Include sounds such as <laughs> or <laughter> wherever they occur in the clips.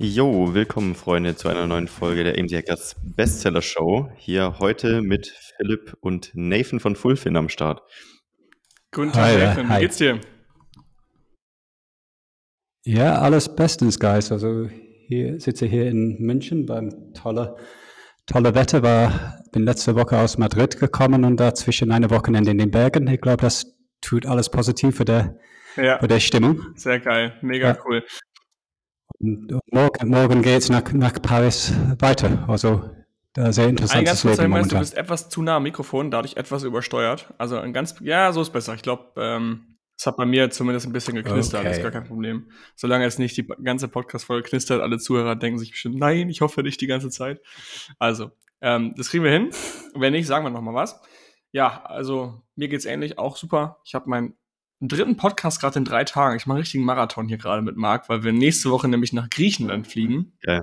Jo, willkommen Freunde zu einer neuen Folge der AMZ Hackers Bestseller Show. Hier heute mit Philipp und Nathan von Fullfin am Start. Guten Tag, hi, Nathan. Hi. Wie geht's dir? Ja, alles bestens, Guys. Also hier sitze hier in München beim tolle tolle Wetter war, bin letzte Woche aus Madrid gekommen und dazwischen eine Wochenende in den Bergen. Ich glaube, das tut alles positiv für der, ja. für der Stimmung. Sehr geil, mega ja. cool. Und morgen, morgen geht es nach, nach Paris weiter. Also da sehr interessant. Ein ganz kurzer Hinweis, du bist etwas zu nah am Mikrofon, dadurch etwas übersteuert. Also ein ganz, ja, so ist besser. Ich glaube, ähm, es hat bei mir zumindest ein bisschen geknistert, okay. ist gar kein Problem. Solange es nicht die ganze Podcast-Folge knistert, alle Zuhörer denken sich bestimmt, nein, ich hoffe nicht die ganze Zeit. Also, ähm, das kriegen wir hin. Wenn nicht, sagen wir nochmal was. Ja, also mir geht's ähnlich, auch super. Ich habe meinen dritten Podcast gerade in drei Tagen. Ich mache einen richtigen Marathon hier gerade mit Marc, weil wir nächste Woche nämlich nach Griechenland fliegen. Ja.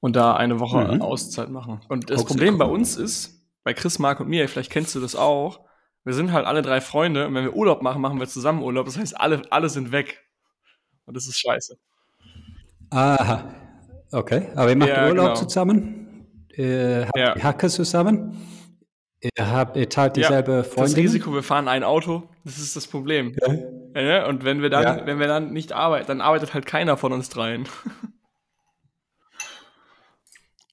Und da eine Woche mhm. Auszeit machen. Und das Hoax Problem bei uns ist, bei Chris, Marc und mir, vielleicht kennst du das auch, wir sind halt alle drei Freunde und wenn wir Urlaub machen, machen wir zusammen Urlaub. Das heißt, alle, alle sind weg. Und das ist scheiße. Aha. Okay. Aber ihr macht ja, Urlaub genau. zusammen? Ihr habt ja. Hacke zusammen? Ihr, habt, ihr teilt dieselbe ja, Freundin? Das Risiko, wir fahren ein Auto, das ist das Problem. Ja. ja und wenn wir dann, ja. wenn wir dann nicht arbeiten, dann arbeitet halt keiner von uns dreien.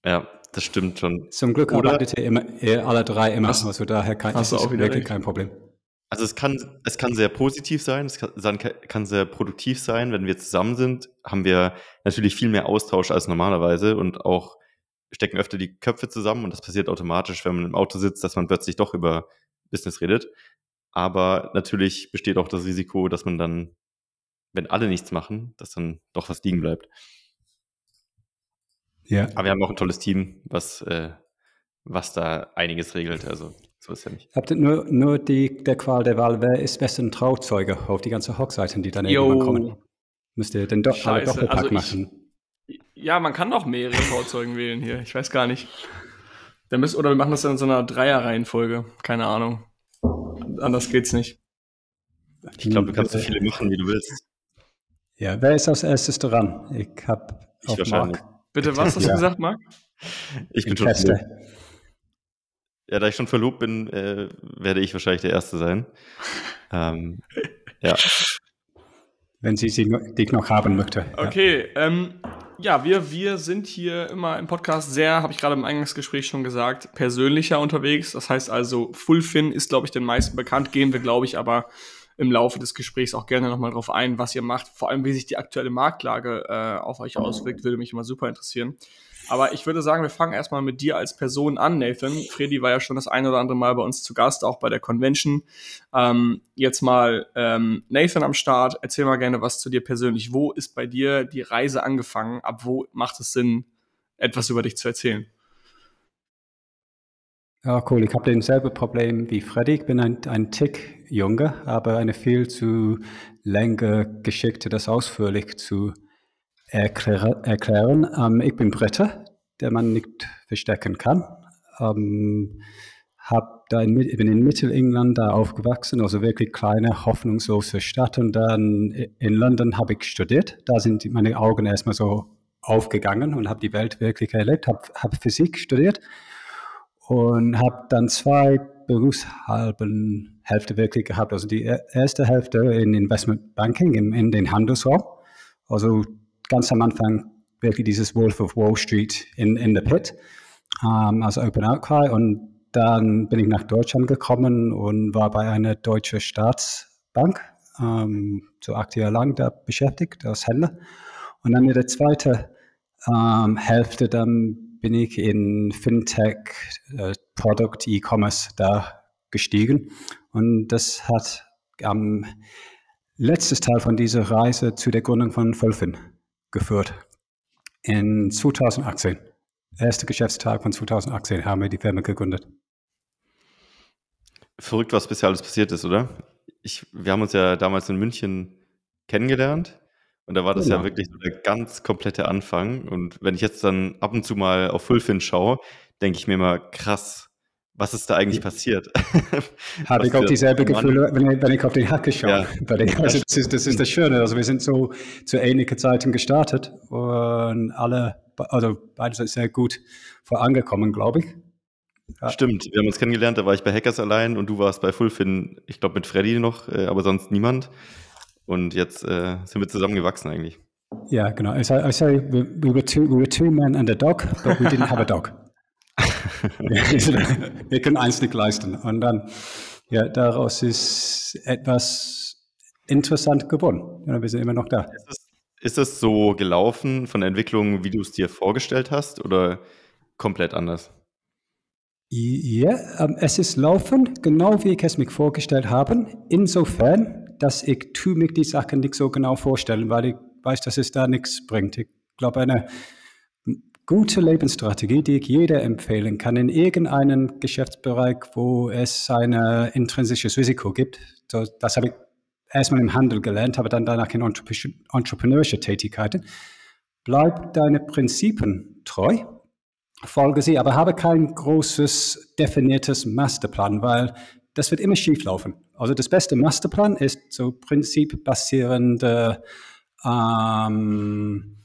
Ja, das stimmt schon. Zum Glück Oder, arbeitet ihr, immer, ihr alle drei immer, hast, also daher kein, hast ist wirklich recht. kein Problem. Also es kann, es kann sehr positiv sein, es kann, kann, sehr produktiv sein. Wenn wir zusammen sind, haben wir natürlich viel mehr Austausch als normalerweise und auch stecken öfter die Köpfe zusammen und das passiert automatisch, wenn man im Auto sitzt, dass man plötzlich doch über Business redet. Aber natürlich besteht auch das Risiko, dass man dann, wenn alle nichts machen, dass dann doch was liegen bleibt. Ja. Aber wir haben auch ein tolles Team, was, äh, was da einiges regelt. Also so ist ja nicht. Habt ihr nur, nur die, der Qual der Wahl, wer ist besten Trauzeuge auf die ganzen Hochseiten, die dann irgendwann kommen? Müsst ihr den Do Scheiße, Doppelpack also ich, machen? Ja, man kann auch mehrere Trauzeugen wählen hier. Ich weiß gar nicht. Dann müsst, oder wir machen das dann in so einer Dreierreihenfolge. Keine Ahnung. Anders geht's nicht. Ich glaube, du kannst so viele machen, wie du willst. Ja, wer ist als erstes dran? Ich habe auf wahrscheinlich. Mark. Bitte, was hast du gesagt, Marc? Ich bin schon verlobt. Ja, da ich schon verlobt bin, äh, werde ich wahrscheinlich der Erste sein. Ähm, ja. Wenn sie sie dich noch haben möchte. Okay, ja. Ähm, ja, wir, wir sind hier immer im Podcast sehr, habe ich gerade im Eingangsgespräch schon gesagt, persönlicher unterwegs. Das heißt also, Fullfin ist, glaube ich, den meisten bekannt. Gehen wir, glaube ich, aber im Laufe des Gesprächs auch gerne nochmal drauf ein, was ihr macht. Vor allem, wie sich die aktuelle Marktlage äh, auf euch auswirkt, würde mich immer super interessieren. Aber ich würde sagen, wir fangen erstmal mit dir als Person an, Nathan. Freddy war ja schon das ein oder andere Mal bei uns zu Gast, auch bei der Convention. Ähm, jetzt mal ähm, Nathan am Start. Erzähl mal gerne was zu dir persönlich. Wo ist bei dir die Reise angefangen? Ab wo macht es Sinn, etwas über dich zu erzählen? Ja, cool. Ich habe dasselbe Problem wie Freddy. Ich bin ein, ein Tick jünger, aber eine viel zu länger Geschichte, das ausführlich zu erklär, erklären. Ähm, ich bin Brite, der man nicht verstecken kann. Ähm, hab da in, bin in Mittelengland da aufgewachsen, also wirklich kleine, hoffnungslose Stadt. Und dann in London habe ich studiert. Da sind meine Augen erstmal so aufgegangen und habe die Welt wirklich erlebt. Habe hab Physik studiert und habe dann zwei Berufshalben Hälfte wirklich gehabt. Also die erste Hälfte in Investment Banking, in, in den Handelsraum. Also ganz am Anfang wirklich dieses Wolf of Wall Street in, in the Pit, ähm, also Open Outcry. Und dann bin ich nach Deutschland gekommen und war bei einer deutschen Staatsbank, ähm, so acht Jahre lang da beschäftigt als Händler. Und dann in der zweiten ähm, Hälfte dann bin ich in Fintech, äh, Product, E-Commerce da gestiegen. Und das hat am letztes Teil von dieser Reise zu der Gründung von Fulfin geführt. In 2018, erster Geschäftstag von 2018, haben wir die Firma gegründet. Verrückt, was bisher alles passiert ist, oder? Ich, wir haben uns ja damals in München kennengelernt und da war das genau. ja wirklich so der ganz komplette Anfang. Und wenn ich jetzt dann ab und zu mal auf Fulfin schaue, denke ich mir immer, krass, was ist da eigentlich passiert? <laughs> Habe ich auch dieselbe Gefühle, wenn ich, wenn ich auf den Hacke schaue. Ja. <laughs> Also das ist, das ist das Schöne. Also wir sind so zu ähnlichen Zeiten gestartet und alle, also beide sind sehr gut vorangekommen, glaube ich. Ja. Stimmt, wir haben uns kennengelernt, da war ich bei Hackers allein und du warst bei Fulfin, ich glaube mit Freddy noch, äh, aber sonst niemand. Und jetzt äh, sind wir zusammengewachsen eigentlich. Ja, genau. I say, I say we, were two, we were two men and a dog, but we didn't have a dog. <laughs> <laughs> wir können eins nicht leisten. Und dann, ja, daraus ist etwas interessant geworden. Ja, wir sind immer noch da. Ist es, ist es so gelaufen von der Entwicklung, wie du es dir vorgestellt hast, oder komplett anders? Ja, ähm, es ist laufen, genau wie ich es mir vorgestellt habe. Insofern, dass ich tu mir die Sachen nicht so genau vorstellen, weil ich weiß, dass es da nichts bringt. Ich glaube, eine gute Lebensstrategie, die ich jeder empfehlen kann, in irgendeinem Geschäftsbereich, wo es ein intrinsisches Risiko gibt. So, das habe ich erstmal im Handel gelernt, aber dann danach in entrepreneurische Tätigkeiten. Bleib deine Prinzipien treu, folge sie, aber habe kein großes definiertes Masterplan, weil das wird immer schief laufen. Also das beste Masterplan ist so prinzipbasierende ähm,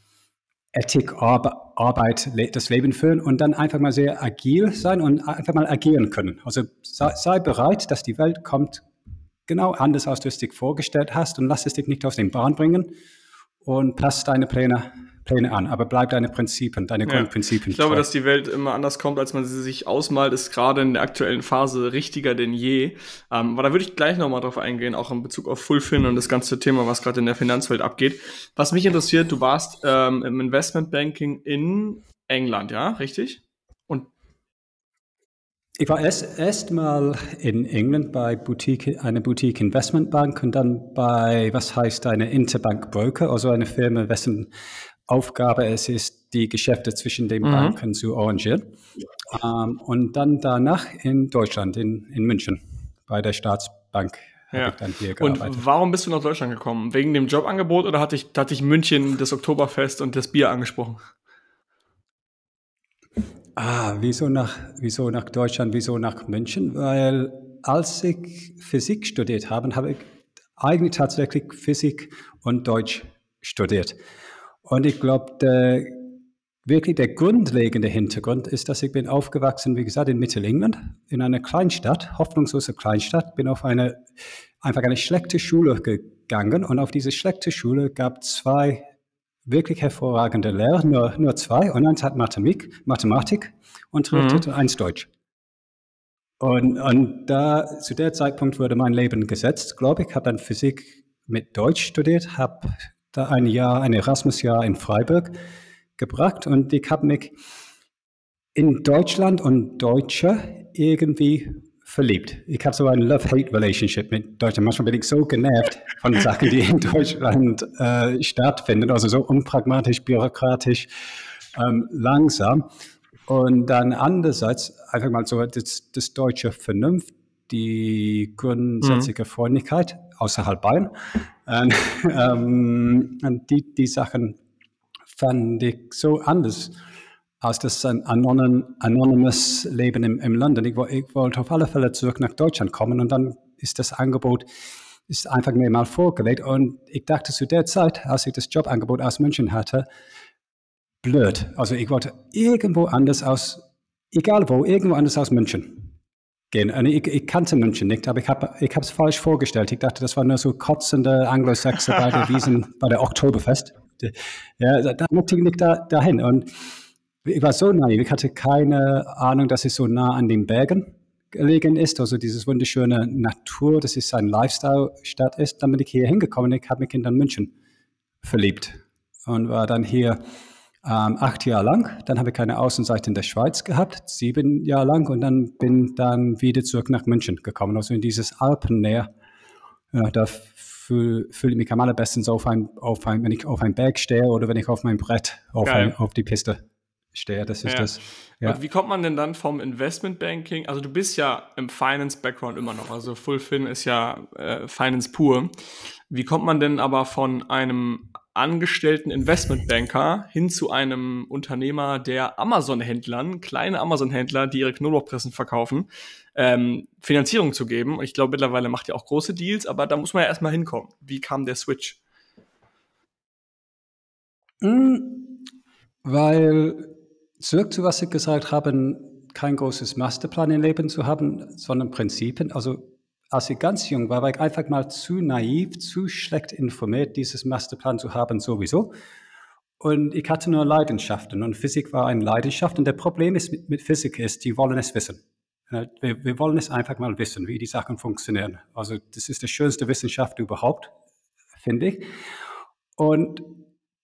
Ethik, Arbeit, das Leben führen und dann einfach mal sehr agil sein und einfach mal agieren können. Also sei, sei bereit, dass die Welt kommt genau anders, als du es dir vorgestellt hast und lass es dich nicht aus den Bahn bringen und passt deine Pläne Pläne an, aber bleib deine Prinzipien, deine ja. Grundprinzipien. Ich glaube, dass die Welt immer anders kommt, als man sie sich ausmalt, ist gerade in der aktuellen Phase richtiger denn je. Ähm, aber da würde ich gleich nochmal drauf eingehen, auch in Bezug auf Fulfin und das ganze Thema, was gerade in der Finanzwelt abgeht. Was mich interessiert, du warst ähm, im Investmentbanking in England, ja, richtig? Und ich war erst, erst mal in England bei Boutique, einer Boutique Investmentbank und dann bei, was heißt eine Interbank Broker, also eine Firma, wessen Aufgabe es ist, die Geschäfte zwischen den mhm. Banken zu arrangieren. Ähm, und dann danach in Deutschland, in, in München, bei der Staatsbank. Ja. Und warum bist du nach Deutschland gekommen? Wegen dem Jobangebot oder hatte ich, hatte ich München das Oktoberfest und das Bier angesprochen? Ah, wieso nach, wieso nach Deutschland, wieso nach München? Weil als ich Physik studiert habe, habe ich eigentlich tatsächlich Physik und Deutsch studiert. Und ich glaube, der, wirklich der grundlegende Hintergrund ist, dass ich bin aufgewachsen, wie gesagt, in Mittelengland, in einer Kleinstadt, hoffnungslose Kleinstadt, bin auf eine, einfach eine schlechte Schule gegangen und auf diese schlechte Schule gab zwei wirklich hervorragende Lehrer, nur, nur zwei, und eins hat Mathematik, Mathematik unterrichtet mhm. und eins Deutsch. Und, und da, zu der Zeitpunkt wurde mein Leben gesetzt, glaube ich, habe dann Physik mit Deutsch studiert, habe da ein Jahr, ein Erasmus-Jahr in Freiburg gebracht und ich habe mich in Deutschland und Deutsche irgendwie verliebt. Ich habe so ein Love-Hate-Relationship mit Deutschland. Manchmal bin ich so genervt von Sachen, die in Deutschland äh, stattfinden, also so unpragmatisch, bürokratisch, ähm, langsam. Und dann andererseits einfach mal so das, das deutsche Vernunft, die grundsätzliche mhm. Freundlichkeit außerhalb Bayern. Und, <laughs> ähm, und die, die Sachen fand ich so anders als das ein anonymous Leben im, im London. Ich, ich, wollte auf alle Fälle zurück nach Deutschland kommen und dann ist das Angebot ist einfach mir mal vorgelegt und ich dachte zu der Zeit, als ich das Jobangebot aus München hatte, blöd. Also ich wollte irgendwo anders aus, egal wo, irgendwo anders aus München gehen. Und ich, ich kannte München nicht, aber ich habe es falsch vorgestellt. Ich dachte, das war nur so kotzende Anglo-Saxer bei der <laughs> Wiesen, bei der Oktoberfest. Ja, da möchte ich nicht da, dahin. Und ich war so naiv, ich hatte keine Ahnung, dass es so nah an den Bergen gelegen ist, also dieses wunderschöne Natur, dass es ein Lifestyle-Stadt ist. Dann bin ich hier hingekommen, ich habe mich in München verliebt und war dann hier ähm, acht Jahre lang. Dann habe ich eine Außenseite in der Schweiz gehabt, sieben Jahre lang. Und dann bin dann wieder zurück nach München gekommen, also in dieses Alpennähe. Ja, da fühle fühl ich mich am allerbesten so auf ein, auf ein, wenn ich auf einem Berg stehe oder wenn ich auf meinem Brett auf, ein, auf die Piste stehe. Das ist ja. das. Ja. Und wie kommt man denn dann vom Investmentbanking? Also du bist ja im Finance-Background immer noch. Also Fullfin ist ja äh, Finance pur. Wie kommt man denn aber von einem angestellten Investmentbanker hin zu einem Unternehmer, der Amazon-Händlern, kleine Amazon-Händler, die ihre Knoblauchpressen verkaufen, ähm, Finanzierung zu geben. Ich glaube, mittlerweile macht ihr auch große Deals, aber da muss man ja erstmal hinkommen. Wie kam der Switch? Mhm, weil zurück zu was ich gesagt habe, kein großes Masterplan im Leben zu haben, sondern Prinzipien. Also als ich ganz jung war, war ich einfach mal zu naiv, zu schlecht informiert, dieses Masterplan zu haben sowieso. Und ich hatte nur Leidenschaften und Physik war eine Leidenschaft. Und der Problem ist mit, mit Physik ist, die wollen es wissen. Wir, wir, wollen es einfach mal wissen, wie die Sachen funktionieren. Also das ist die schönste Wissenschaft überhaupt, finde ich. Und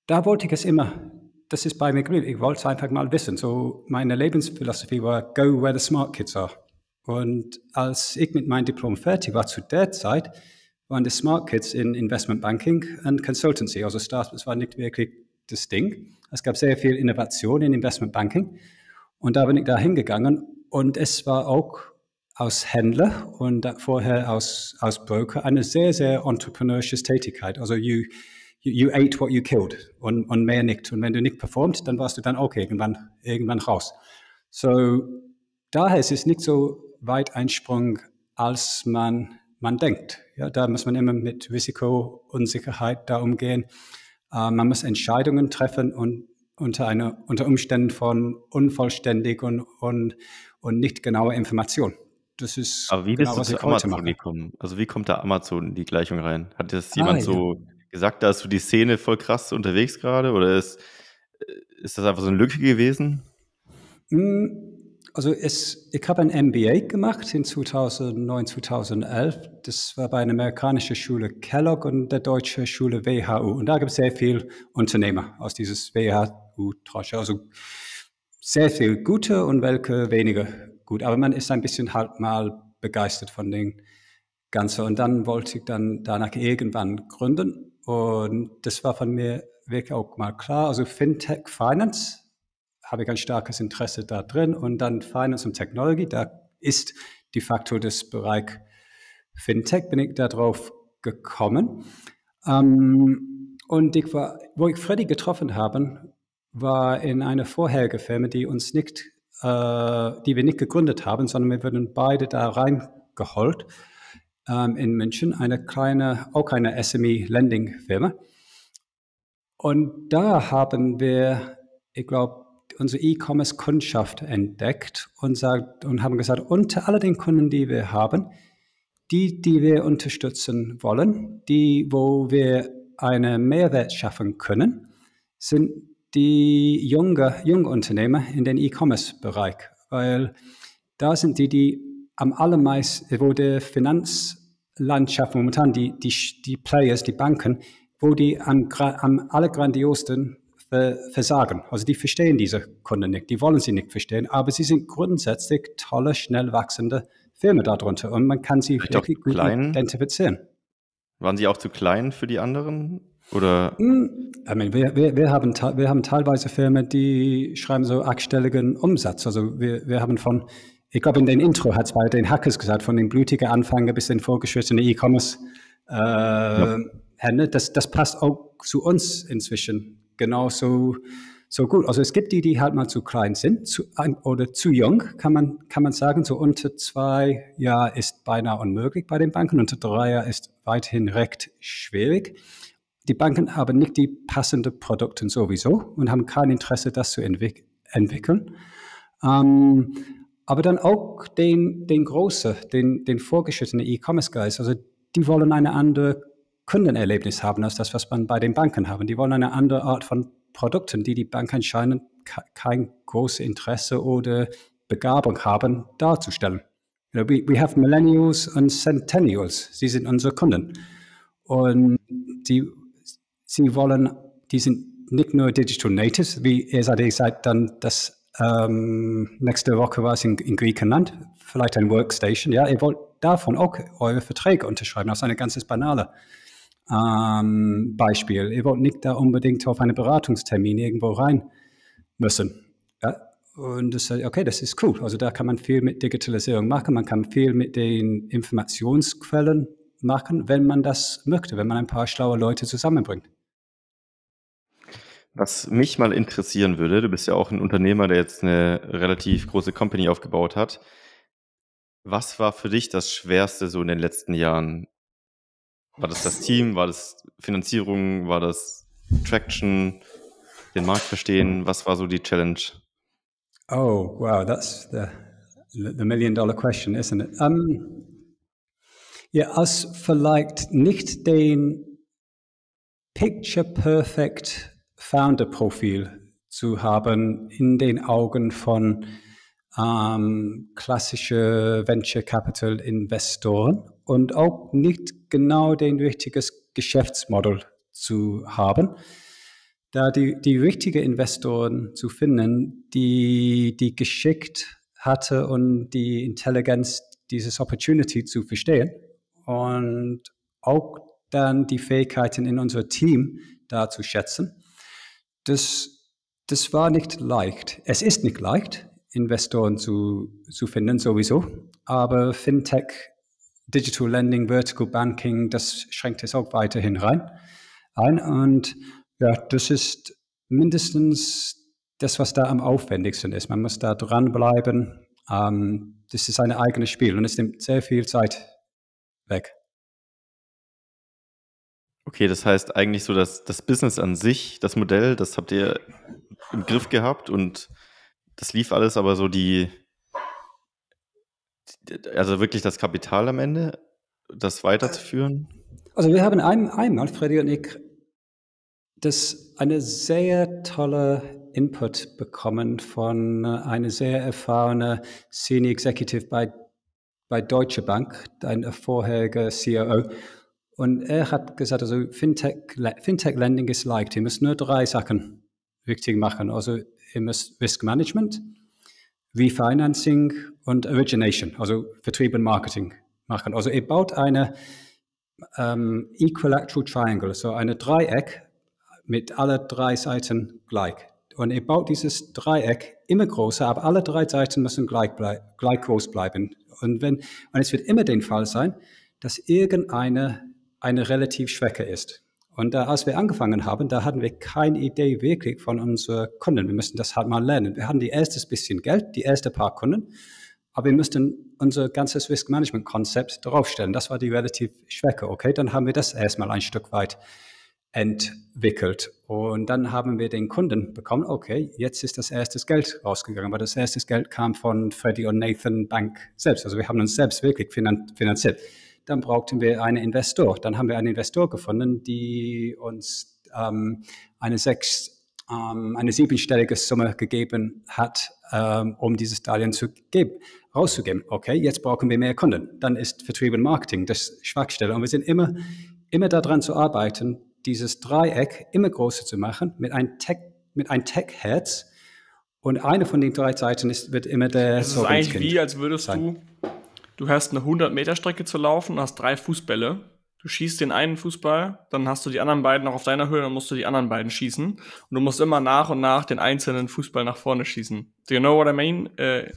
da wollte ich es immer. Das ist bei mir geblieben. Ich wollte es einfach mal wissen. So meine Lebensphilosophie war, go where the smart kids are. Und als ich mit meinem Diplom fertig war, zu der Zeit, waren die Smart Kids in Investment Banking und Consultancy. Also Startups war nicht wirklich das Ding. Es gab sehr viel Innovation in Investment Banking. Und da bin ich da hingegangen. Und es war auch als Händler und vorher als, als Broker eine sehr, sehr entrepreneurische Tätigkeit. Also you, you, you ate what you killed und, und mehr nicht. Und wenn du nicht performt, dann warst du dann auch irgendwann, irgendwann raus. So, daher ist es nicht so weit ein Sprung, als man, man denkt. Ja, da muss man immer mit Risiko, Unsicherheit da umgehen. Äh, man muss Entscheidungen treffen und unter, eine, unter Umständen von unvollständig und, und, und nicht genauer Information. Das ist Aber wie genau, bist du zu Amazon gekommen? Also wie kommt da Amazon in die Gleichung rein? Hat das jemand ah, so ja. gesagt, da ist so die Szene voll krass unterwegs gerade? Oder ist, ist das einfach so eine Lücke gewesen? Mm, also es, ich habe ein MBA gemacht in 2009, 2011. Das war bei einer amerikanischen Schule Kellogg und der deutschen Schule WHU. Und da gibt es sehr viele Unternehmer aus dieses WHU-Trasche. Also sehr viel gute und welche weniger gut. Aber man ist ein bisschen halt mal begeistert von den Ganzen. Und dann wollte ich dann danach irgendwann gründen. Und das war von mir wirklich auch mal klar. Also Fintech Finance habe ich ein starkes Interesse da drin. Und dann Finance und Technology, da ist de facto das Bereich Fintech, bin ich darauf gekommen. Ähm, und ich war, wo ich Freddy getroffen habe, war in einer vorherigen Firma, die uns nicht, äh, die wir nicht gegründet haben, sondern wir wurden beide da reingeholt ähm, in München, eine kleine, auch eine SME-Lending-Firma. Und da haben wir, ich glaube, unsere E-Commerce-Kundschaft entdeckt und, sagt, und haben gesagt, unter all den Kunden, die wir haben, die, die wir unterstützen wollen, die, wo wir einen Mehrwert schaffen können, sind die junge, junge Unternehmer in den E-Commerce-Bereich, weil da sind die, die am allermeisten, wo der Finanzlandschaft momentan, die, die, die Players, die Banken, wo die am, am allergrandiosten versagen. Also die verstehen diese Kunden nicht, die wollen sie nicht verstehen, aber sie sind grundsätzlich tolle, schnell wachsende Firmen darunter und man kann sie wirklich gut klein. identifizieren. Waren sie auch zu klein für die anderen? Oder? Hm, I mean, wir, wir, wir, haben, wir haben teilweise Firmen, die schreiben so achtstelligen Umsatz. Also wir, wir haben von, ich glaube in den Intro hat es bei den Hackers gesagt, von den blutigen Anfänger bis den vorgeschrittenen E-Commerce. Äh, ja. das, das passt auch zu uns inzwischen genauso so gut. Also es gibt die, die halt mal zu klein sind zu, oder zu jung, kann man, kann man sagen. So unter zwei Jahre ist beinahe unmöglich bei den Banken, unter drei Jahre ist weiterhin recht schwierig. Die Banken haben nicht die passenden Produkte sowieso und haben kein Interesse, das zu entwick entwickeln. Ähm, aber dann auch den, den großen, den, den vorgeschrittenen E-Commerce-Guys, also die wollen eine andere Kundenerlebnis haben als das, was man bei den Banken haben. Die wollen eine andere Art von Produkten, die die Banken anscheinend kein großes Interesse oder Begabung haben, darzustellen. You know, we, we have Millennials und Centennials. Sie sind unsere Kunden. Und die, sie wollen, die sind nicht nur Digital Natives, wie ihr seid, ihr seid dann das ähm, nächste Woche war es in, in, Griechenland, vielleicht ein Workstation, ja, ihr wollt davon auch eure Verträge unterschreiben, das ist ein ganzes banale ähm, Beispiel. Ihr wollt nicht da unbedingt auf einen Beratungstermin irgendwo rein müssen. Ja? Und das, okay, das ist cool. Also da kann man viel mit Digitalisierung machen, man kann viel mit den Informationsquellen machen, wenn man das möchte, wenn man ein paar schlaue Leute zusammenbringt. Was mich mal interessieren würde, du bist ja auch ein Unternehmer, der jetzt eine relativ große Company aufgebaut hat. Was war für dich das Schwerste so in den letzten Jahren? War das das Team? War das Finanzierung? War das Traction? Den Markt verstehen? Was war so die Challenge? Oh, wow, that's the, the million dollar question, isn't it? Um, ja, als vielleicht nicht den Picture Perfect Founder Profil zu haben in den Augen von ähm, klassische Venture Capital Investoren und auch nicht genau den richtiges Geschäftsmodell zu haben, da die, die richtigen Investoren zu finden, die, die geschickt hatte und die Intelligenz, dieses Opportunity zu verstehen und auch dann die Fähigkeiten in unser Team da zu schätzen. Das, das war nicht leicht. Es ist nicht leicht, Investoren zu, zu finden sowieso, aber Fintech Digital Lending, Vertical Banking, das schränkt es auch weiterhin rein ein. Und ja, das ist mindestens das, was da am aufwendigsten ist. Man muss da dranbleiben. Ähm, das ist ein eigenes Spiel und es nimmt sehr viel Zeit weg. Okay, das heißt eigentlich so, dass das Business an sich, das Modell, das habt ihr im Griff gehabt und das lief alles, aber so die, also wirklich das Kapital am Ende, das weiterzuführen? Also wir haben ein, einmal, Freddy und ich, das eine sehr tolle Input bekommen von einer sehr erfahrenen Senior Executive bei, bei Deutsche Bank, ein vorheriger COO. Und er hat gesagt, also Fintech, Fintech Lending ist leicht. Ihr müsst nur drei Sachen richtig machen. Also ihr müsst Risk Management, Refinancing und Origination, also Vertrieb und Marketing machen. Also ihr baut eine ähm, Equilateral Triangle, so eine Dreieck mit alle drei Seiten gleich. Und ihr baut dieses Dreieck immer größer, aber alle drei Seiten müssen gleich, gleich groß bleiben. Und, wenn, und es wird immer der Fall sein, dass irgendeine eine relativ Schwäche ist. Und da, als wir angefangen haben, da hatten wir keine Idee wirklich von unseren Kunden. Wir müssten das halt mal lernen. Wir hatten die erstes bisschen Geld, die erste paar Kunden, aber wir müssten unser ganzes Risk Management Konzept draufstellen. Das war die relativ Schwäche. Okay, dann haben wir das erstmal ein Stück weit entwickelt. Und dann haben wir den Kunden bekommen, okay, jetzt ist das erste Geld rausgegangen, aber das erste Geld kam von Freddie und Nathan Bank selbst. Also wir haben uns selbst wirklich finanziert dann brauchten wir einen Investor. Dann haben wir einen Investor gefunden, die uns ähm, eine sechs, ähm, eine siebenstellige Summe gegeben hat, ähm, um dieses Darlehen zu geben, rauszugeben. Okay, jetzt brauchen wir mehr Kunden. Dann ist Vertrieb und Marketing das Schwachstelle. Und wir sind immer, immer daran zu arbeiten, dieses Dreieck immer größer zu machen mit einem Tech, mit einem Tech-Herz. Und eine von den drei Seiten ist, wird immer der. Das ist eigentlich wie, als würdest sein. du du hast eine 100 Meter Strecke zu laufen und hast drei Fußbälle. Du schießt den einen Fußball, dann hast du die anderen beiden noch auf deiner Höhe, dann musst du die anderen beiden schießen. Und du musst immer nach und nach den einzelnen Fußball nach vorne schießen. Do you know what I mean? Äh,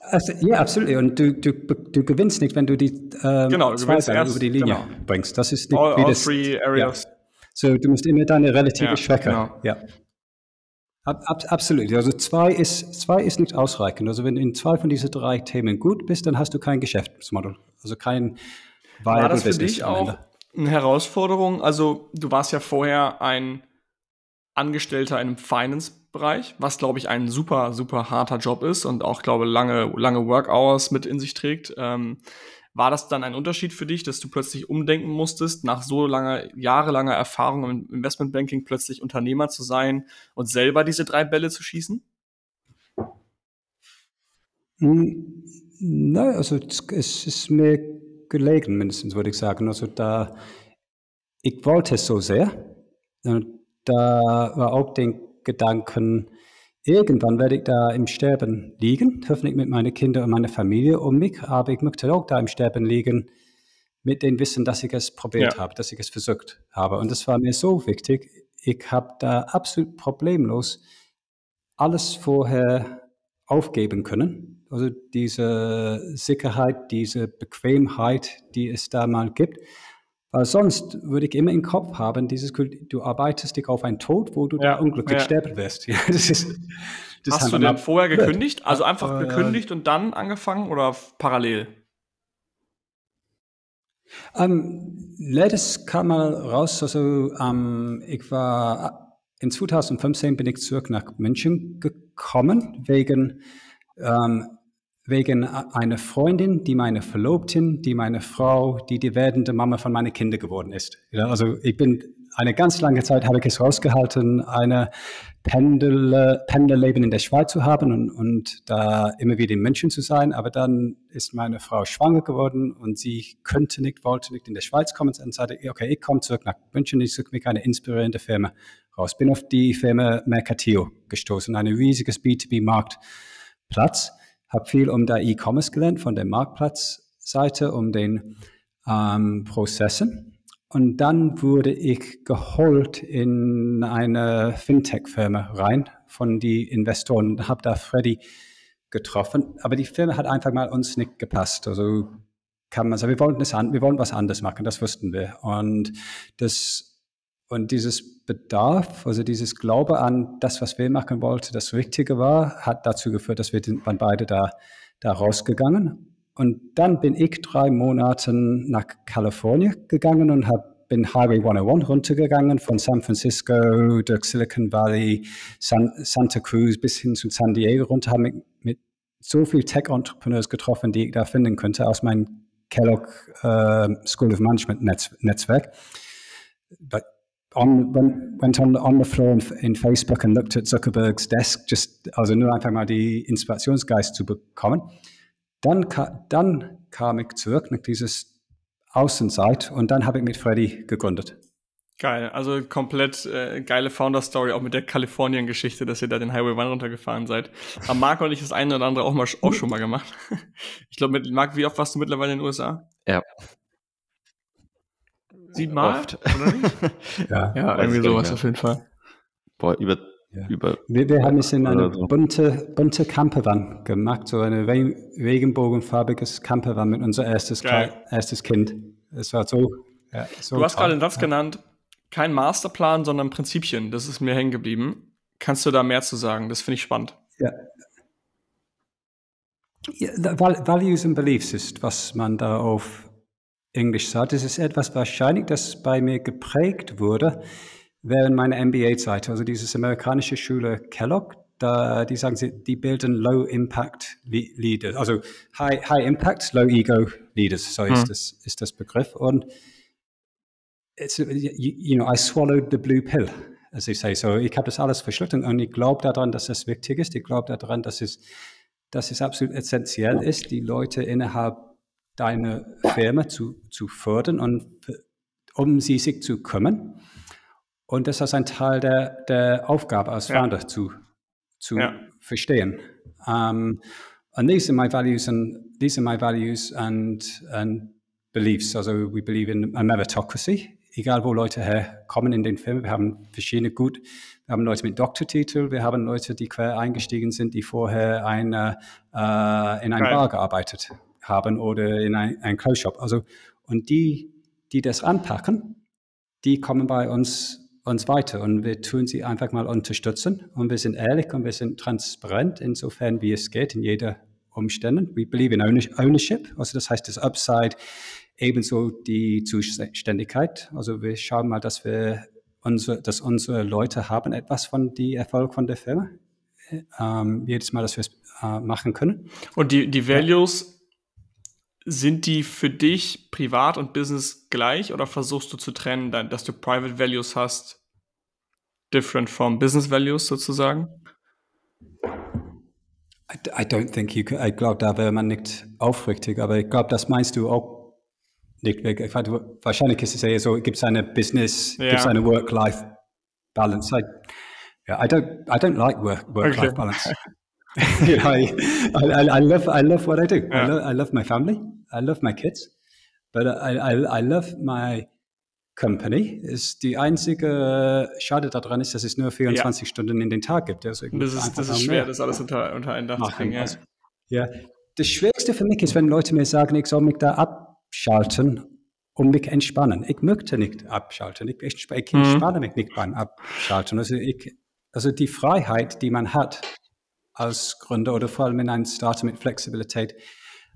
also, ja, absolut. Und du, du, du gewinnst nicht, wenn du die ähm, genau, du zwei Bälle über die Linie genau. bringst. Das ist nicht all, wie all das, three areas. Ja. So, du musst immer deine relative ja, Schwäche. Genau. Ja. Ab, ab, absolut. Also zwei ist, zwei ist nicht ausreichend. Also wenn du in zwei von diesen drei Themen gut bist, dann hast du kein Geschäftsmodell. Also kein War das für dich auch eine Herausforderung? Also du warst ja vorher ein Angestellter in einem Finance-Bereich, was glaube ich ein super, super harter Job ist und auch glaube lange, lange Work-Hours mit in sich trägt. Ähm, war das dann ein Unterschied für dich, dass du plötzlich umdenken musstest, nach so langer, jahrelanger Erfahrung im Investmentbanking plötzlich Unternehmer zu sein und selber diese drei Bälle zu schießen? Hm, nein, also es ist mir gelegen, mindestens würde ich sagen. Also da, ich wollte es so sehr. da war auch den Gedanken, irgendwann werde ich da im Sterben liegen, hoffentlich mit meinen Kindern und meiner Familie um mich, aber ich möchte auch da im Sterben liegen mit dem Wissen, dass ich es probiert ja. habe, dass ich es versucht habe. Und das war mir so wichtig. Ich habe da absolut problemlos alles vorher aufgeben können. Also diese Sicherheit, diese Bequemheit, die es da mal gibt. Weil sonst würde ich immer im Kopf haben, dieses, du arbeitest dich auf einen Tod, wo du ja, unglücklich ja. sterben wirst. <laughs> Ja, das ist, das Hast du denn vorher gekündigt? Also einfach äh, gekündigt und dann angefangen oder parallel? Ähm, das kam mal raus. Also ähm, ich war in 2015 bin ich zurück nach München gekommen wegen ähm, wegen einer Freundin, die meine Verlobtin, die meine Frau, die die werdende Mama von meinen Kindern geworden ist. Ja, also ich bin eine ganz lange Zeit habe ich es rausgehalten, eine Pendel, Pendelleben in der Schweiz zu haben und, und da immer wieder in München zu sein. Aber dann ist meine Frau schwanger geworden und sie könnte nicht, wollte nicht in der Schweiz kommen. Und sagte, okay, ich komme zurück nach München, ich suche mir eine inspirierende Firma raus. Bin auf die Firma Mercatio gestoßen, ein riesiges B2B-Marktplatz habe viel um der E-Commerce gelernt, von der Marktplatzseite, um den ähm, Prozessen. Und dann wurde ich geholt in eine Fintech-Firma rein von den Investoren und habe da Freddy getroffen. Aber die Firma hat einfach mal uns nicht gepasst. Also kann man sagen, wir wollten, das an, wir wollten was anderes machen, das wussten wir. Und das und dieses Bedarf, also dieses Glaube an das, was wir machen wollten, das Richtige war, hat dazu geführt, dass wir waren beide da, da rausgegangen. Und dann bin ich drei Monate nach Kalifornien gegangen und hab, bin Highway 101 runtergegangen, von San Francisco durch Silicon Valley, San, Santa Cruz bis hin zu San Diego runter, habe mich mit so viel Tech-Entrepreneurs getroffen, die ich da finden könnte aus meinem Kellogg uh, School of Management Netz, Netzwerk. On, went, went on, on the floor in, in, Facebook and looked at Zuckerbergs Desk, just, also nur einfach mal die Inspirationsgeist zu bekommen. Dann, dann kam ich zurück nach dieses Außenzeit und dann habe ich mit Freddy gegründet. Geil, also komplett äh, geile Founder-Story, auch mit der Kalifornien-Geschichte, dass ihr da den Highway 1 runtergefahren seid. Haben Marc und ich das eine oder andere auch, mal, auch schon mal gemacht. <laughs> ich glaube, Marc, wie oft warst du mittlerweile in den USA? Ja, Siebenmal? Oft. Oder nicht? <laughs> ja, ja irgendwie sowas auf jeden Fall. Boah, über. Ja. über wir, wir haben es in eine so. bunte, bunte Campervan gemacht, so ein regenbogenfarbiges Campervan mit unser erstes, erstes Kind. Es war so. Ja, so du hast gerade den Satz genannt, kein Masterplan, sondern Prinzipien. Das ist mir hängen geblieben. Kannst du da mehr zu sagen? Das finde ich spannend. Ja. ja Values and Beliefs ist, was man da auf Englisch sagt. Es ist etwas wahrscheinlich, das bei mir geprägt wurde während meiner MBA-Zeit. Also dieses amerikanische Schule Kellogg, da, die sagen, sie, die bilden Low-Impact Leaders, also High-Impact, Low-Ego Leaders, so hm. ist, das, ist das Begriff. Und it's, you know, I swallowed the blue pill, as they say. So ich habe das alles verschluckt und ich glaube daran, dass es wichtig ist. Ich glaube daran, dass es, dass es absolut essentiell ist, die Leute innerhalb deine Firma zu, zu fördern und um sie sich zu kümmern. Und das ist ein Teil der, der Aufgabe als Founder ja. zu, zu ja. verstehen. Um, and these are my values and these are my values and, and beliefs. Also we believe in a meritocracy. Egal wo Leute herkommen in den Firmen, wir haben verschiedene gut, wir haben Leute mit Doktortitel, wir haben Leute, die quer eingestiegen sind, die vorher eine, äh, in einem Bar gearbeitet haben oder in ein, ein Close Shop. Also, und die, die das anpacken, die kommen bei uns, uns weiter und wir tun sie einfach mal unterstützen und wir sind ehrlich und wir sind transparent, insofern wie es geht, in jeder Umständen. We believe in ownership, also das heißt das Upside, ebenso die Zuständigkeit. Also wir schauen mal, dass wir unsere, dass unsere Leute haben etwas von dem Erfolg von der Firma. Ähm, jedes Mal, dass wir es äh, machen können. Und die, die Values sind die für dich privat und Business gleich oder versuchst du zu trennen, dass du Private Values hast, different from Business Values sozusagen? I, I don't think you could, ich glaube, da wäre man nicht aufrichtig, aber ich glaube, das meinst du auch nicht. Wahrscheinlich ist es eher so, gibt es eine Business, ja. gibt es eine Work-Life balance. I, yeah, I don't, I don't like work work life okay. balance. <laughs> <laughs> I, I, I, love, I love what I do. Yeah. I, lo I love my family. I love my kids. But I, I, I love my Company ist die einzige Schade daran ist, dass es nur 24 ja. Stunden in den Tag gibt. Also das ist, das ist schwer, das alles unter, unter einen Dach zu bringen. Ja. Also, ja. Das Schwierigste für mich ist, wenn Leute mir sagen, ich soll mich da abschalten und mich entspannen. Ich möchte nicht abschalten. Ich, ich, ich mhm. entspanne mich nicht beim Abschalten. Also, ich, also die Freiheit, die man hat als Gründer oder vor allem in einem Startup mit Flexibilität,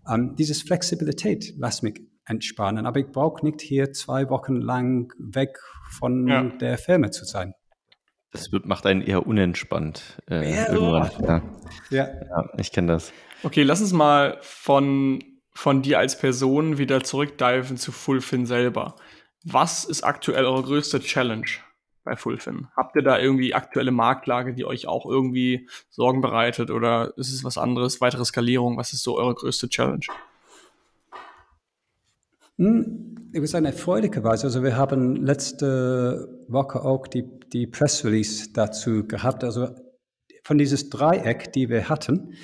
ähm, dieses Flexibilität lässt mich entspannen. Aber ich brauche nicht hier zwei Wochen lang weg von ja. der Firma zu sein. Das wird, macht einen eher unentspannt äh, ja, irgendwann. Ja. Ja. ja ich kenne das. Okay, lass uns mal von, von dir als Person wieder zurückdiven zu Fulfin selber. Was ist aktuell eure größte Challenge bei Fulfin? Habt ihr da irgendwie aktuelle Marktlage, die euch auch irgendwie Sorgen bereitet oder ist es was anderes, weitere Skalierung? Was ist so eure größte Challenge? Hm, ich würde sagen, erfreulicherweise. Also wir haben letzte Woche auch die, die Press Release dazu gehabt. Also von dieses Dreieck, die wir hatten,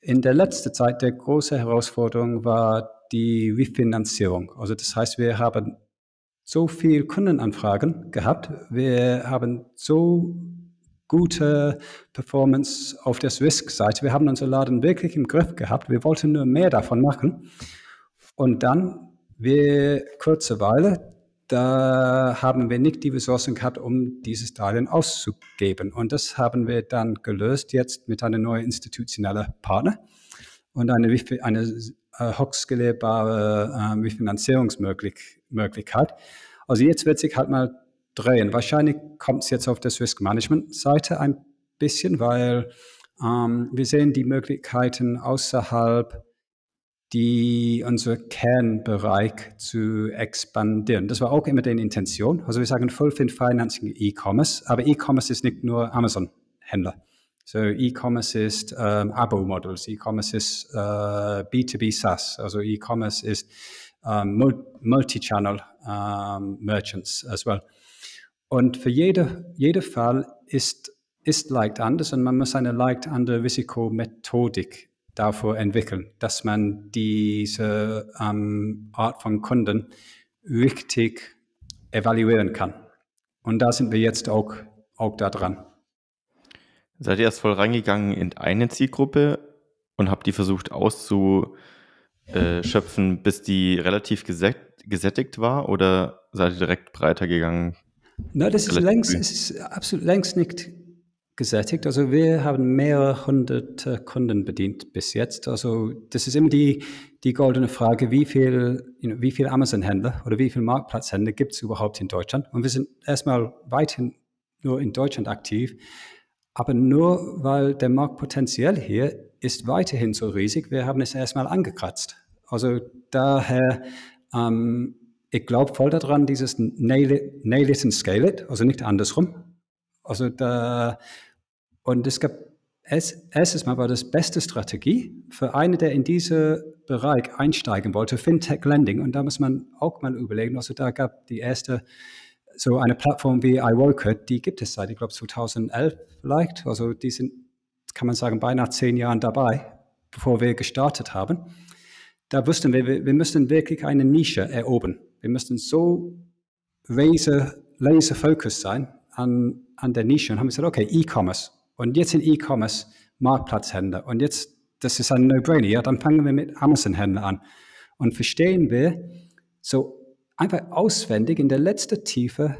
in der letzten Zeit der große Herausforderung war die Refinanzierung. Also das heißt, wir haben so viel Kundenanfragen gehabt. Wir haben so gute Performance auf der Risk-Seite. Wir haben unseren Laden wirklich im Griff gehabt. Wir wollten nur mehr davon machen. Und dann wir, kurze Weile, da haben wir nicht die Ressourcen gehabt, um dieses Darlehen auszugeben. Und das haben wir dann gelöst jetzt mit einem neuen institutionellen Partner und eine, eine äh, hochskalierbare äh, Refinanzierungsmöglichkeit. Also jetzt wird sich halt mal drehen. Wahrscheinlich kommt es jetzt auf der Risk Management Seite ein bisschen, weil ähm, wir sehen die Möglichkeiten außerhalb die unser Kernbereich zu expandieren. Das war auch immer die Intention. Also wir sagen Fulfilled Financing E-Commerce, aber E-Commerce ist nicht nur Amazon-Händler. So E-Commerce ist ähm, Abo-Models, E-Commerce ist äh, B2B SaaS, also E-Commerce ist ähm, Multi-Channel ähm, Merchants as well. Und für jede, jeder Fall ist, ist leicht anders und man muss eine leicht andere Risikomethodik davor entwickeln, dass man diese ähm, Art von Kunden richtig evaluieren kann. Und da sind wir jetzt auch, auch da dran. Seid ihr erst voll reingegangen in eine Zielgruppe und habt die versucht auszuschöpfen, bis die relativ gesättigt war oder seid ihr direkt breiter gegangen? Na, das ist längst, es ist absolut längst nicht gesättigt. Also wir haben mehrere hundert Kunden bedient bis jetzt. Also das ist immer die, die goldene Frage, wie viel, wie viel Amazon-Händler oder wie viel Marktplatzhändler gibt es überhaupt in Deutschland? Und wir sind erstmal weiterhin nur in Deutschland aktiv, aber nur weil der Marktpotenzial hier ist weiterhin so riesig, wir haben es erstmal angekratzt. Also daher, ähm, ich glaube voll daran, dieses Nail it, nail it and Scale it, also nicht andersrum. Also da, und es gab erstes Mal war das beste Strategie für einen, der in diesen Bereich einsteigen wollte, Fintech Lending. Und da muss man auch mal überlegen. Also da gab die erste so eine Plattform wie iWorker, die gibt es seit, ich glaube, 2011 vielleicht. Also die sind, kann man sagen, beinahe zehn Jahren dabei, bevor wir gestartet haben. Da wussten wir, wir, wir müssten wirklich eine Nische erobern. Wir müssten so laser, laser focused sein an, an der Nische und haben gesagt, okay, E-Commerce, und jetzt sind E-Commerce Marktplatzhändler. Und jetzt, das ist ein No-Brainer. Ja, dann fangen wir mit Amazon-Händlern an. Und verstehen wir so einfach auswendig in der letzten Tiefe,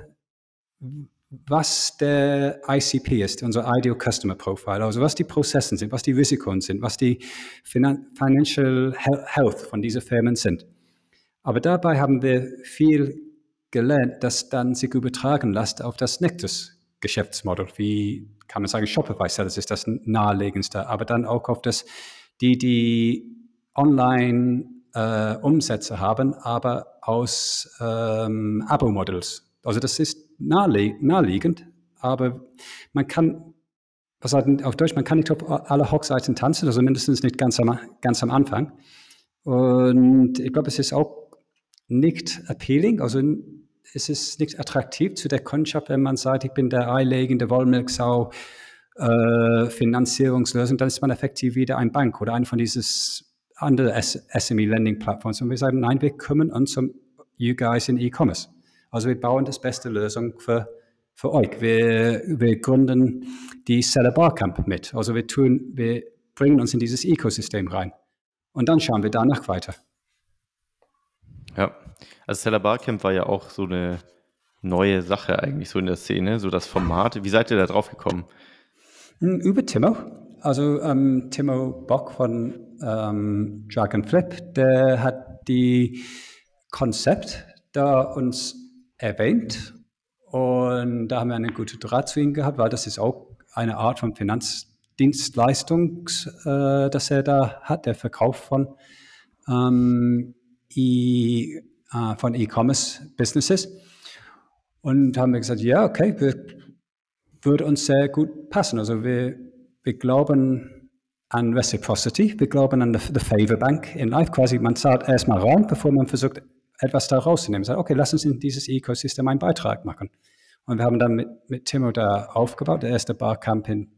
was der ICP ist, unser Ideal Customer Profile, also was die Prozesse sind, was die Risiken sind, was die Financial Health von diesen Firmen sind. Aber dabei haben wir viel gelernt, das dann sich übertragen lässt auf das Nectus Geschäftsmodell, wie kann man sagen, Shopify Sellers ist das naheliegendste, aber dann auch auf das, die, die online äh, Umsätze haben, aber aus ähm, Abo-Models. Also das ist naheliegend, aber man kann, was halt auf Deutsch, man kann nicht auf alle Hochseiten tanzen, also mindestens nicht ganz am, ganz am Anfang. Und ich glaube, es ist auch nicht appealing, also ist es nicht attraktiv zu der Kundschaft, wenn man sagt, ich bin der eilegende Wollmilchsau äh, Finanzierungslösung, dann ist man effektiv wieder ein Bank oder eine von dieses andere SME-Lending-Plattforms. Und wir sagen, nein, wir kümmern uns um you guys in E-Commerce. Also wir bauen das beste Lösung für, für euch. Wir, wir gründen die Seller Barcamp mit. Also wir tun, wir bringen uns in dieses Ökosystem rein. Und dann schauen wir danach weiter. Ja, also Seller Barcamp war ja auch so eine neue Sache eigentlich so in der Szene, so das Format. Wie seid ihr da drauf gekommen? Hm, über Timo. Also ähm, Timo Bock von ähm, Dragon Flip, der hat die Konzept da uns erwähnt und da haben wir einen guten Draht zu ihm gehabt, weil das ist auch eine Art von Finanzdienstleistung, äh, das er da hat, der Verkauf von ähm, e, äh, von E-Commerce-Businesses. Und haben wir gesagt, ja, okay, wir, würde uns sehr gut passen. Also wir, wir glauben an Reciprocity, wir glauben an the Favor Bank in Life. Quasi, man zahlt erstmal rein, bevor man versucht, etwas da rauszunehmen. Sagt, okay, lass uns in dieses Ecosystem einen Beitrag machen. Und wir haben dann mit, mit Timo da aufgebaut, der erste Barcamp in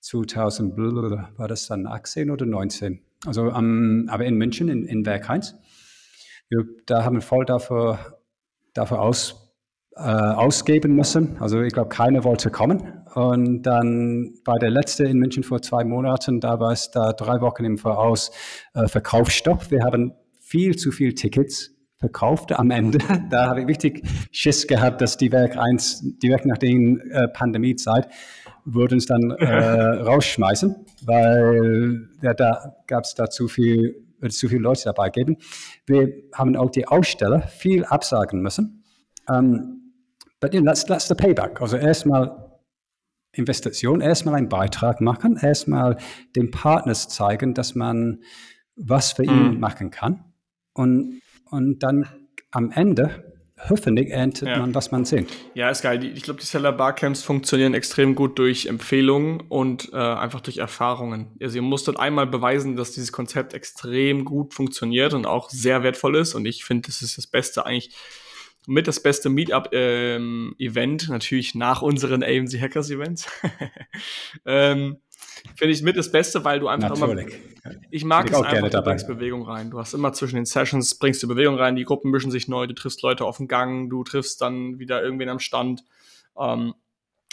2000, war das dann 18 oder 19? Also, um, aber in München, in, in Werk 1. da haben wir voll dafür, dafür aus, äh, ausgeben müssen. Also ich glaube, keiner wollte kommen. Und dann bei der letzte in München vor zwei Monaten, da war es da drei Wochen im Voraus äh, Verkaufsstopp. Wir haben viel zu viel Tickets verkauft am Ende. <laughs> Da habe ich richtig Schiss gehabt, dass die Werk 1, direkt nach der äh, Pandemiezeit, würden es dann äh, <laughs> rausschmeißen, weil ja, da gab es da zu viel, zu viele Leute dabei geben. Wir haben auch die Aussteller viel absagen müssen. Ähm, but you know, that's, that's the payback. Also erstmal Investition, erstmal einen Beitrag machen, erstmal den Partners zeigen, dass man was für ihn mhm. machen kann. Und, und dann am Ende hoffentlich erntet ja. man, was man sieht. Ja, ist geil. Ich glaube, die Seller Barcamps funktionieren extrem gut durch Empfehlungen und äh, einfach durch Erfahrungen. Also ihr musstet einmal beweisen, dass dieses Konzept extrem gut funktioniert und auch sehr wertvoll ist. Und ich finde, das ist das Beste eigentlich mit das beste Meetup-Event, ähm, natürlich nach unseren AMC Hackers Events. <laughs> ähm, Finde ich mit das Beste, weil du einfach natürlich. immer. Ich mag es einfach, du bringst Bewegung rein. Du hast immer zwischen den Sessions, bringst du Bewegung rein, die Gruppen mischen sich neu, du triffst Leute auf dem Gang, du triffst dann wieder irgendwen am Stand. Ähm,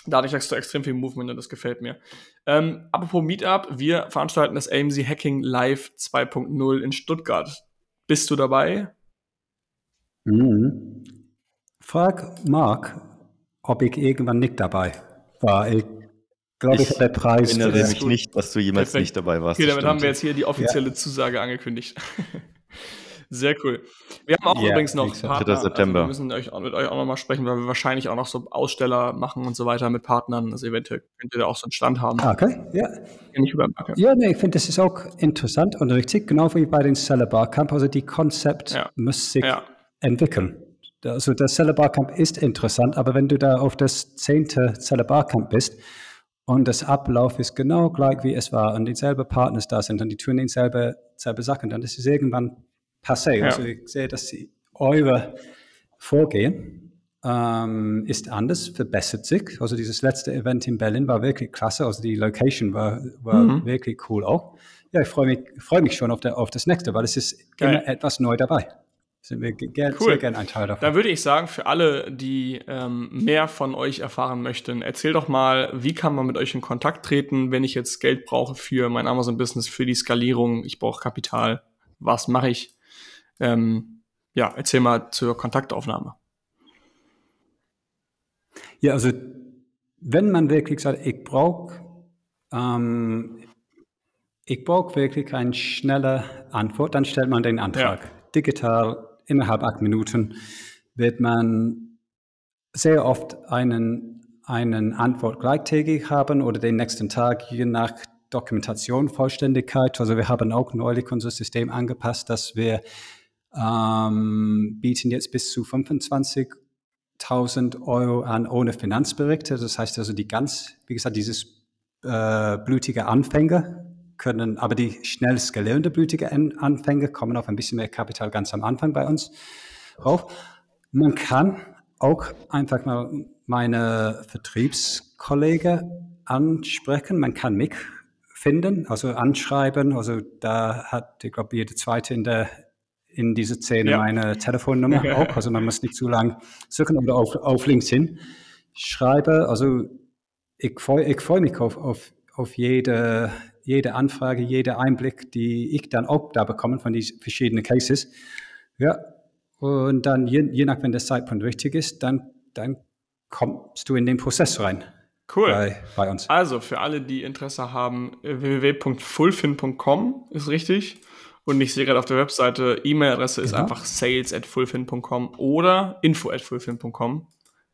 dadurch hast du extrem viel Movement und das gefällt mir. Ähm, apropos Meetup, wir veranstalten das AMC Hacking Live 2.0 in Stuttgart. Bist du dabei? Mhm. Frag Mark, ob ich irgendwann nicht dabei war. Ich glaube, ich, ich der Preis. Ich erinnere mich nicht, dass du jemals Perfekt. nicht dabei warst. Okay, damit haben wir jetzt hier die offizielle ja. Zusage angekündigt. <laughs> Sehr cool. Wir haben auch yeah, übrigens noch Partner. September. Also wir müssen euch, mit euch auch nochmal sprechen, weil wir wahrscheinlich auch noch so Aussteller machen und so weiter mit Partnern. Also eventuell könnt ihr da auch so einen Stand haben. Ah, okay, ja. Nicht über ja, nee, ich finde, das ist auch interessant und richtig, genau wie bei den Seller Barcamp. Also die Konzept ja. muss sich ja. entwickeln. Also der Seller Barcamp ist interessant, aber wenn du da auf das zehnte Seller Barcamp bist und das Ablauf ist genau gleich wie es war und dieselbe Partners da sind und die tun dieselbe, dieselbe Sachen, dann ist es irgendwann passé. Ja. Also ich sehe, dass eure Vorgehen ähm, ist anders, verbessert sich. Also dieses letzte Event in Berlin war wirklich klasse, also die Location war, war mhm. wirklich cool auch. Ja, ich freue mich, freu mich schon auf, der, auf das nächste, weil es ist Geil. immer etwas neu dabei sind wir gern, cool. sehr gerne ein Teil davon. Da würde ich sagen, für alle, die ähm, mehr von euch erfahren möchten, erzähl doch mal, wie kann man mit euch in Kontakt treten, wenn ich jetzt Geld brauche für mein Amazon-Business, für die Skalierung, ich brauche Kapital, was mache ich? Ähm, ja, erzähl mal zur Kontaktaufnahme. Ja, also wenn man wirklich sagt, ich brauche ähm, ich brauche wirklich eine schnelle Antwort, dann stellt man den Antrag. Ja. Digital innerhalb acht Minuten wird man sehr oft einen, einen Antwort gleichtägig haben oder den nächsten Tag, je nach Dokumentation, Vollständigkeit. Also wir haben auch neulich unser System angepasst, dass wir ähm, bieten jetzt bis zu 25.000 Euro an ohne Finanzberichte. Das heißt also die ganz, wie gesagt, dieses äh, blutige Anfänger können, aber die schnell skalierende blütige Anfänge kommen auf ein bisschen mehr Kapital ganz am Anfang bei uns rauf. Man kann auch einfach mal meine Vertriebskollegen ansprechen. Man kann mich finden, also anschreiben. Also da hat, ich glaube, jede zweite in der in diese Szene ja. meine Telefonnummer <laughs> auch. Also man muss nicht zu lang suchen oder auf, auf LinkedIn schreibe. Also ich freue ich freu mich auf, auf, auf jede, jede Anfrage, jeder Einblick, die ich dann auch da bekomme von diesen verschiedenen Cases. Ja, und dann, je, je nach wenn der Zeitpunkt richtig ist, dann, dann kommst du in den Prozess rein. Cool. Bei, bei uns. Also für alle, die Interesse haben, www.fullfin.com ist richtig. Und ich sehe gerade auf der Webseite, E-Mail-Adresse ist genau. einfach sales at fullfin.com oder info at fullfin.com.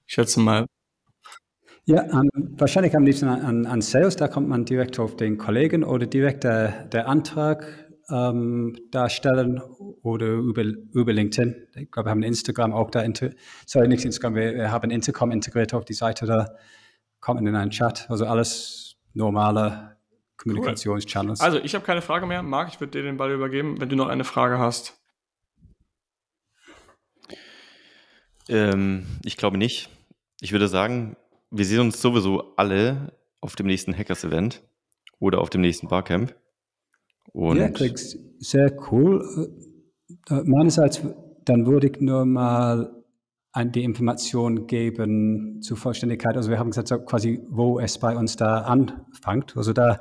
Ich schätze mal. Ja, um, wahrscheinlich am liebsten an, an, Sales, da kommt man direkt auf den Kollegen oder direkt der, der Antrag ähm, darstellen oder über, über LinkedIn. Ich glaube, wir haben Instagram auch da, sorry, nicht Instagram, wir, wir haben Intercom integriert auf die Seite, da kommt man in einen Chat. Also alles normale Kommunikationschannels. Cool. Also ich habe keine Frage mehr. Marc, ich würde dir den Ball übergeben, wenn du noch eine Frage hast. Ähm, ich glaube nicht. Ich würde sagen, wir sehen uns sowieso alle auf dem nächsten Hackers-Event oder auf dem nächsten Barcamp. Und ja, sehr cool. Äh, äh, meinerseits, dann würde ich nur mal die Information geben zur Vollständigkeit. Also wir haben gesagt, so quasi, wo es bei uns da anfängt. Also da,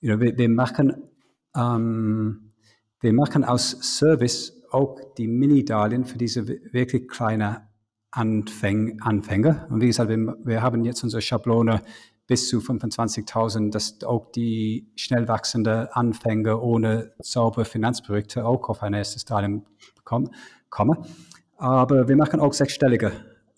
you know, wir, wir, machen, ähm, wir machen aus Service auch die Mini-Darlehen für diese wirklich kleine Anfäng, Anfänger. Und wie gesagt, wir, wir haben jetzt unsere Schablone bis zu 25.000, dass auch die schnell wachsenden Anfänger ohne saubere Finanzprojekte auch auf ein erstes Darlehen kommen. Aber wir machen auch sechsstellige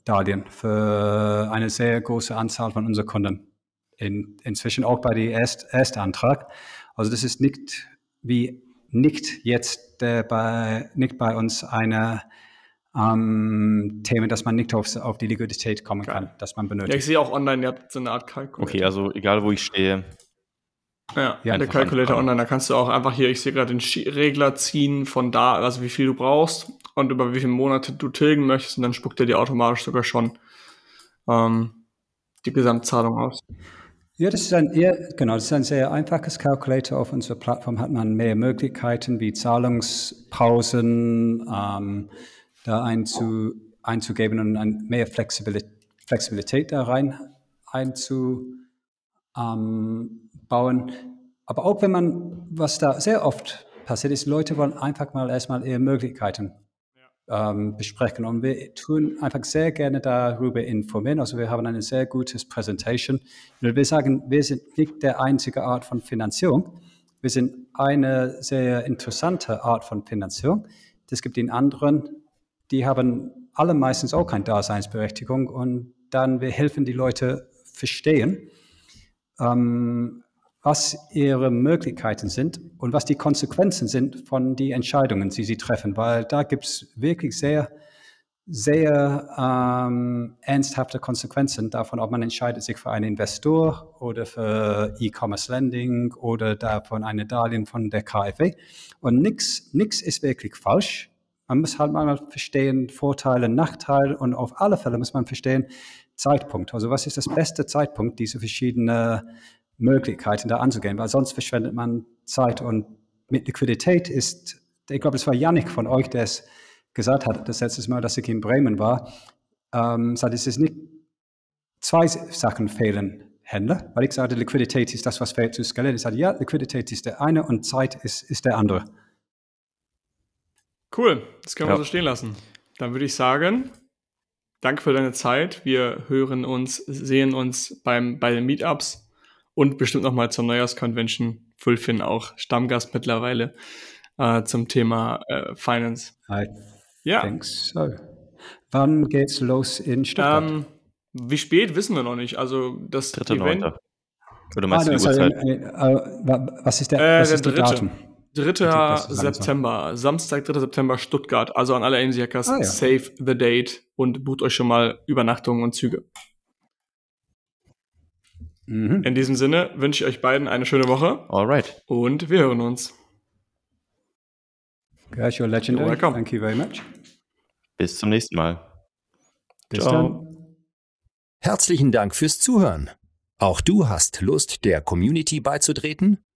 Darlehen für eine sehr große Anzahl von unseren Kunden. In, inzwischen auch bei dem Erst, Erstantrag. Also das ist nicht wie nicht jetzt äh, bei, nicht bei uns eine ähm, Themen, dass man nicht auf, auf die Liquidität kommen Geil. kann, dass man benötigt. Ja, ich sehe auch online, ihr habt so eine Art Kalkulator. Okay, also egal wo ich stehe, ja, ja der Calculator online, da kannst du auch einfach hier, ich sehe gerade den Regler ziehen von da, also wie viel du brauchst und über wie viele Monate du tilgen möchtest und dann spuckt er dir automatisch sogar schon ähm, die Gesamtzahlung aus. Ja, das ist ein eher, genau, das ist ein sehr einfaches Calculator. Auf unserer Plattform hat man mehr Möglichkeiten wie Zahlungspausen ähm, da einzu, einzugeben und mehr Flexibilität, Flexibilität da rein einzubauen. Ähm. Aber auch wenn man, was da sehr oft passiert ist, Leute wollen einfach mal erstmal ihre Möglichkeiten ähm, besprechen. Und wir tun einfach sehr gerne darüber informieren. Also wir haben eine sehr gute Präsentation. Wir sagen, wir sind nicht der einzige Art von Finanzierung. Wir sind eine sehr interessante Art von Finanzierung. Es gibt in anderen, die haben alle meistens auch keine Daseinsberechtigung und dann wir helfen die Leute verstehen, ähm, was ihre Möglichkeiten sind und was die Konsequenzen sind von den Entscheidungen, die sie treffen, weil da gibt es wirklich sehr, sehr ähm, ernsthafte Konsequenzen davon, ob man entscheidet sich für einen Investor oder für E-Commerce Lending oder davon eine Darlehen von der KfW. Und nichts ist wirklich falsch. Man muss halt mal verstehen, Vorteile, Nachteile und auf alle Fälle muss man verstehen, Zeitpunkt. Also was ist das beste Zeitpunkt, diese verschiedenen Möglichkeiten da anzugehen, weil sonst verschwendet man Zeit. Und mit Liquidität ist, ich glaube, es war Yannick von euch, der es gesagt hat, das letzte Mal, dass ich in Bremen war, ähm, sagt, es ist nicht zwei Sachen fehlen Händler, weil ich sagte, Liquidität ist das, was fehlt zu skalieren. Ich sagte, ja, Liquidität ist der eine und Zeit ist, ist der andere. Cool, das können wir ja. so stehen lassen. Dann würde ich sagen, danke für deine Zeit. Wir hören uns, sehen uns beim, bei den Meetups und bestimmt nochmal zur Neujahrsconvention. Fulfin auch Stammgast mittlerweile äh, zum Thema äh, Finance. I ja. think so. Wann geht's los in Stuttgart? Ähm, wie spät wissen wir noch nicht. Also das dritte Event. Oder meinst ah, du die Uhrzeit? Äh, äh, was ist der, äh, was der ist dritte. Datum? 3. September, Samstag, 3. September, Stuttgart. Also an alle AMC Hackers, ah, ja. save the date und bucht euch schon mal Übernachtungen und Züge. Mhm. In diesem Sinne wünsche ich euch beiden eine schöne Woche. Alright. Und wir hören uns. Guys, you're legendary. You're welcome. Thank you very much. Bis zum nächsten Mal. Bis Ciao. dann. Herzlichen Dank fürs Zuhören. Auch du hast Lust, der Community beizutreten?